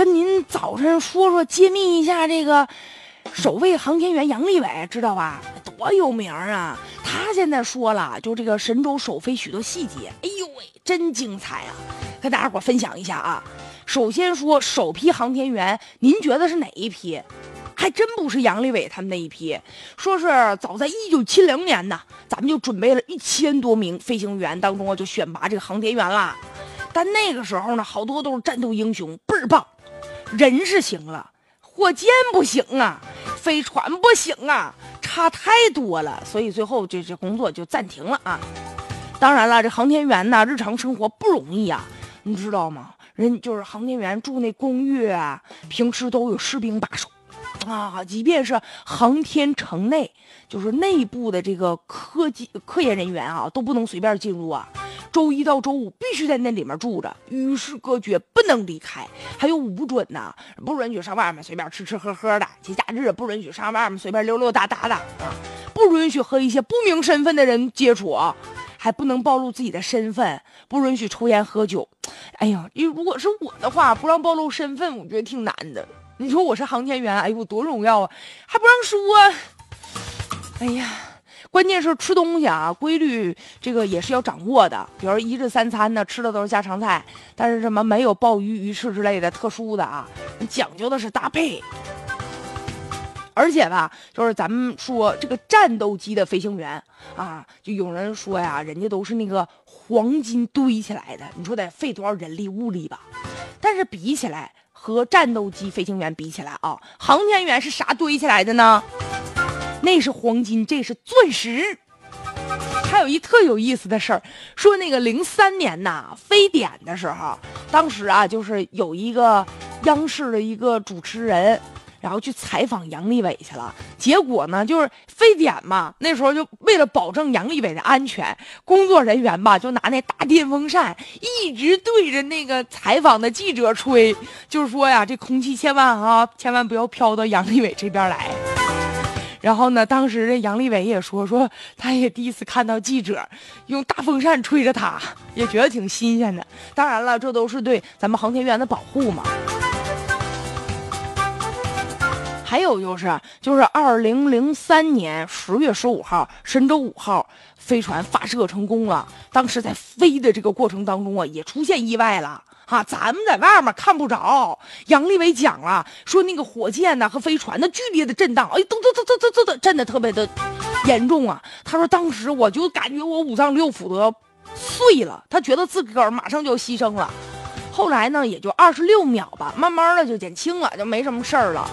跟您早晨说说，揭秘一下这个首位航天员杨利伟，知道吧？多有名啊！他现在说了，就这个神舟首飞许多细节，哎呦喂，真精彩啊！跟大家伙分享一下啊。首先说首批航天员，您觉得是哪一批？还真不是杨利伟他们那一批，说是早在一九七零年呢，咱们就准备了一千多名飞行员当中啊，就选拔这个航天员啦。但那个时候呢，好多都是战斗英雄，倍儿棒，人是行了，火箭不行啊，飞船不行啊，差太多了，所以最后这这工作就暂停了啊。当然了，这航天员呢，日常生活不容易啊，你知道吗？人就是航天员住那公寓啊，平时都有士兵把守。啊，即便是航天城内，就是内部的这个科技科研人员啊，都不能随便进入啊。周一到周五必须在那里面住着，与世隔绝，不能离开。还有五不准呢，不允许上外面随便吃吃喝喝的。节假日不允许上外面随便溜溜达达的啊，不允许和一些不明身份的人接触，还不能暴露自己的身份，不允许抽烟喝酒。哎呀，因为如果是我的话，不让暴露身份，我觉得挺难的。你说我是航天员，哎呦，我多荣耀啊，还不让说。哎呀，关键是吃东西啊，规律这个也是要掌握的。比如一日三餐呢，吃的都是家常菜，但是什么没有鲍鱼、鱼翅之类的特殊的啊，讲究的是搭配。而且吧，就是咱们说这个战斗机的飞行员啊，就有人说呀，人家都是那个黄金堆起来的，你说得费多少人力物力吧？但是比起来。和战斗机飞行员比起来啊，航天员是啥堆起来的呢？那是黄金，这是钻石。还有一特有意思的事儿，说那个零三年呐，非典的时候，当时啊，就是有一个央视的一个主持人。然后去采访杨利伟去了，结果呢，就是非典嘛。那时候就为了保证杨利伟的安全，工作人员吧就拿那大电风扇一直对着那个采访的记者吹，就是说呀，这空气千万啊，千万不要飘到杨利伟这边来。然后呢，当时这杨利伟也说，说他也第一次看到记者用大风扇吹着他，也觉得挺新鲜的。当然了，这都是对咱们航天员的保护嘛。还有就是，就是二零零三年十月十五号，神舟五号飞船发射成功了。当时在飞的这个过程当中啊，也出现意外了哈。咱们在外面看不着。杨利伟讲了，说那个火箭呢和飞船的剧烈的震荡，哎，噔噔噔噔噔噔，震的特别的严重啊。他说当时我就感觉我五脏六腑都要碎了，他觉得自个儿马上就要牺牲了。后来呢，也就二十六秒吧，慢慢的就减轻了，就没什么事儿了。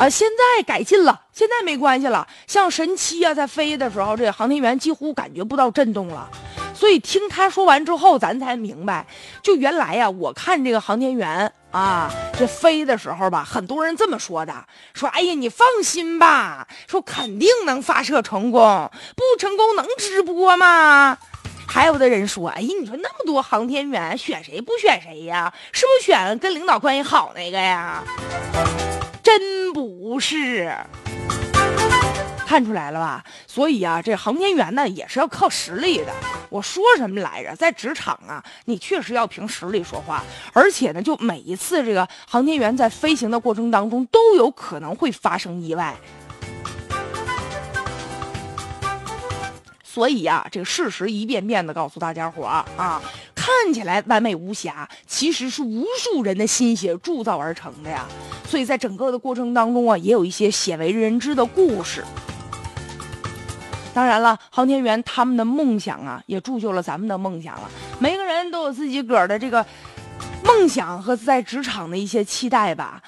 啊，现在改进了，现在没关系了。像神七啊，在飞的时候，这航天员几乎感觉不到震动了。所以听他说完之后，咱才明白，就原来呀，我看这个航天员啊，这飞的时候吧，很多人这么说的，说，哎呀，你放心吧，说肯定能发射成功，不成功能直播吗？还有的人说，哎呀，你说那么多航天员，选谁不选谁呀？是不是选跟领导关系好那个呀？真不不是，看出来了吧？所以啊，这航天员呢也是要靠实力的。我说什么来着？在职场啊，你确实要凭实力说话。而且呢，就每一次这个航天员在飞行的过程当中，都有可能会发生意外。所以呀，这个事实一遍遍的告诉大家伙啊，看起来完美无瑕，其实是无数人的心血铸造而成的呀。所以在整个的过程当中啊，也有一些鲜为人知的故事。当然了，航天员他们的梦想啊，也铸就了咱们的梦想了。每个人都有自己个儿的这个梦想和在职场的一些期待吧。